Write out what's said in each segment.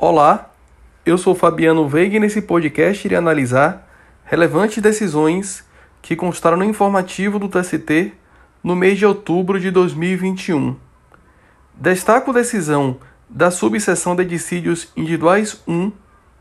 Olá, eu sou Fabiano Veiga e nesse podcast irei analisar relevantes decisões que constaram no informativo do TST no mês de outubro de 2021. Destaco decisão da subseção de dissídios individuais 1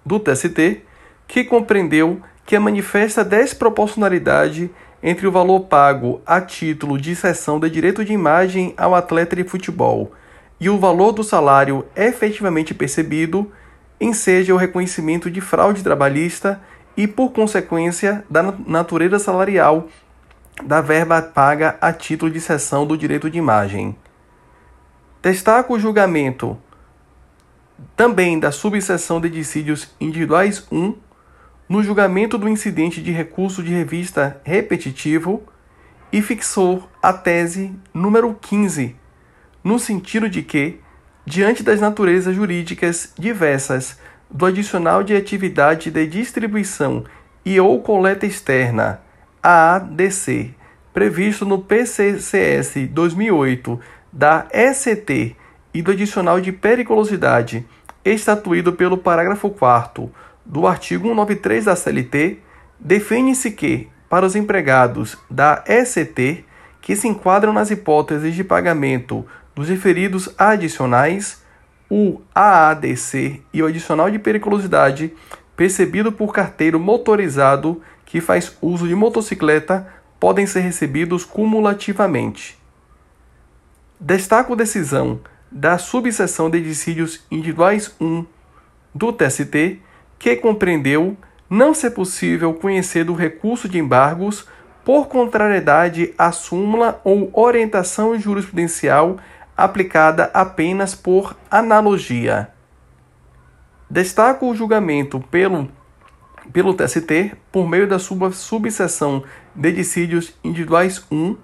do TST, que compreendeu que a manifesta desproporcionalidade entre o valor pago a título de cessão de direito de imagem ao atleta de futebol e o valor do salário efetivamente percebido enseja o reconhecimento de fraude trabalhista e, por consequência, da natureza salarial da verba paga a título de cessão do direito de imagem. Destaco o julgamento também da subseção de dissídios individuais 1 no julgamento do incidente de recurso de revista repetitivo e fixou a tese número 15 no sentido de que, diante das naturezas jurídicas diversas do adicional de atividade de distribuição e ou coleta externa, AADC, previsto no PCCS 2008 da ECT e do adicional de periculosidade estatuído pelo parágrafo 4 do artigo 193 da CLT, define-se que, para os empregados da ECT que se enquadram nas hipóteses de pagamento dos referidos adicionais, o AADC e o adicional de periculosidade percebido por carteiro motorizado que faz uso de motocicleta podem ser recebidos cumulativamente. Destaco decisão da subseção de dissídios individuais 1 do TST, que compreendeu não ser possível conhecer do recurso de embargos por contrariedade à súmula ou orientação jurisprudencial aplicada apenas por analogia. Destaco o julgamento pelo, pelo TST por meio da sub, subseção de dissídios individuais 1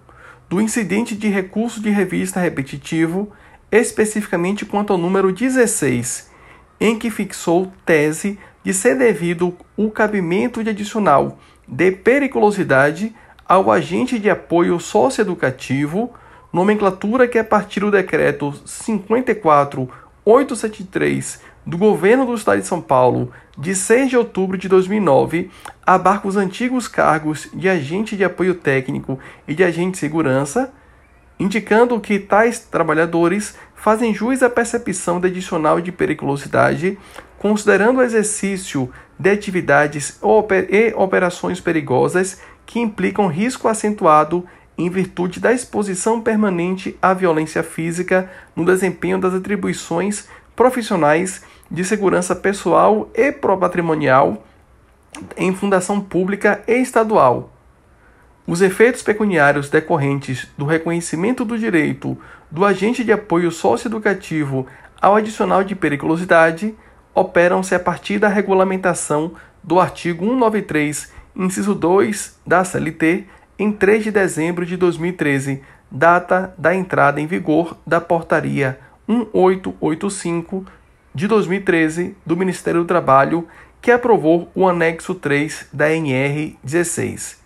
do incidente de recurso de revista repetitivo, especificamente quanto ao número 16, em que fixou tese de ser devido o cabimento de adicional de periculosidade ao agente de apoio socioeducativo nomenclatura que, a partir do decreto 54873 do Governo do Estado de São Paulo, de 6 de outubro de 2009, abarca os antigos cargos de agente de apoio técnico e de agente de segurança, indicando que tais trabalhadores fazem jus à percepção de adicional de periculosidade, considerando o exercício de atividades e operações perigosas que implicam risco acentuado em virtude da exposição permanente à violência física no desempenho das atribuições profissionais de segurança pessoal e patrimonial em fundação pública e estadual. Os efeitos pecuniários decorrentes do reconhecimento do direito do agente de apoio socioeducativo ao adicional de periculosidade operam-se a partir da regulamentação do artigo 193, inciso 2 da CLT, em 3 de dezembro de 2013, data da entrada em vigor da Portaria 1885 de 2013 do Ministério do Trabalho, que aprovou o anexo 3 da NR 16.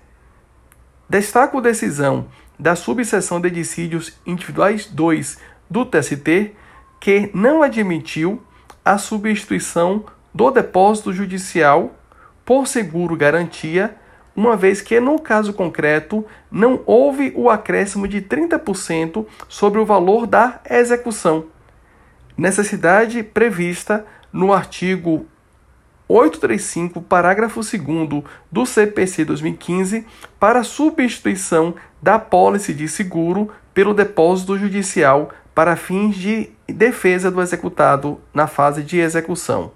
Destaco a decisão da subseção de dissídios individuais 2 do TST, que não admitiu a substituição do depósito judicial por seguro garantia uma vez que, no caso concreto, não houve o acréscimo de 30% sobre o valor da execução. Necessidade prevista no artigo 835, parágrafo 2 do CPC 2015, para substituição da pólice de seguro pelo depósito judicial para fins de defesa do executado na fase de execução.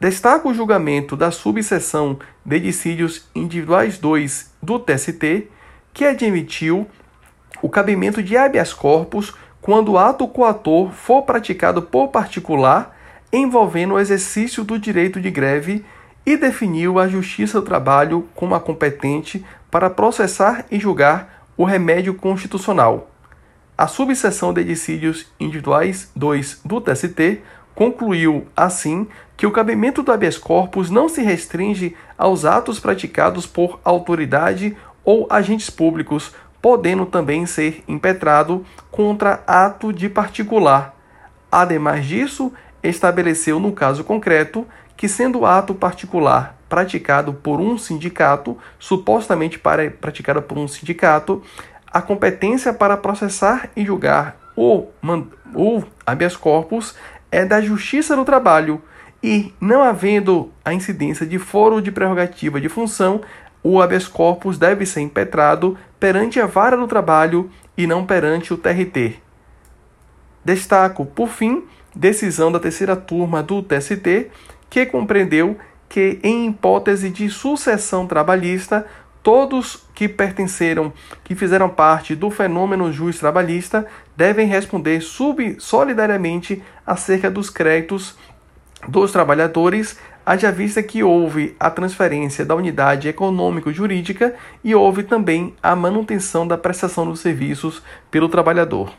Destaca o julgamento da subseção de dissídios individuais 2 do TST, que admitiu o cabimento de habeas corpus quando o ato coator for praticado por particular envolvendo o exercício do direito de greve e definiu a Justiça do Trabalho como a competente para processar e julgar o remédio constitucional. A subseção de dissídios individuais 2 do TST concluiu, assim, que o cabimento do habeas corpus não se restringe aos atos praticados por autoridade ou agentes públicos, podendo também ser impetrado contra ato de particular. Ademais disso, estabeleceu no caso concreto que, sendo ato particular praticado por um sindicato, supostamente para, praticado por um sindicato, a competência para processar e julgar o, o habeas corpus é da Justiça do Trabalho e, não havendo a incidência de foro de prerrogativa de função, o habeas corpus deve ser impetrado perante a vara do trabalho e não perante o TRT. Destaco, por fim, decisão da terceira turma do TST, que compreendeu que, em hipótese de sucessão trabalhista, todos que pertenceram, que fizeram parte do fenômeno juiz trabalhista, devem responder sub solidariamente acerca dos créditos dos trabalhadores, haja vista que houve a transferência da unidade econômico-jurídica e houve também a manutenção da prestação dos serviços pelo trabalhador.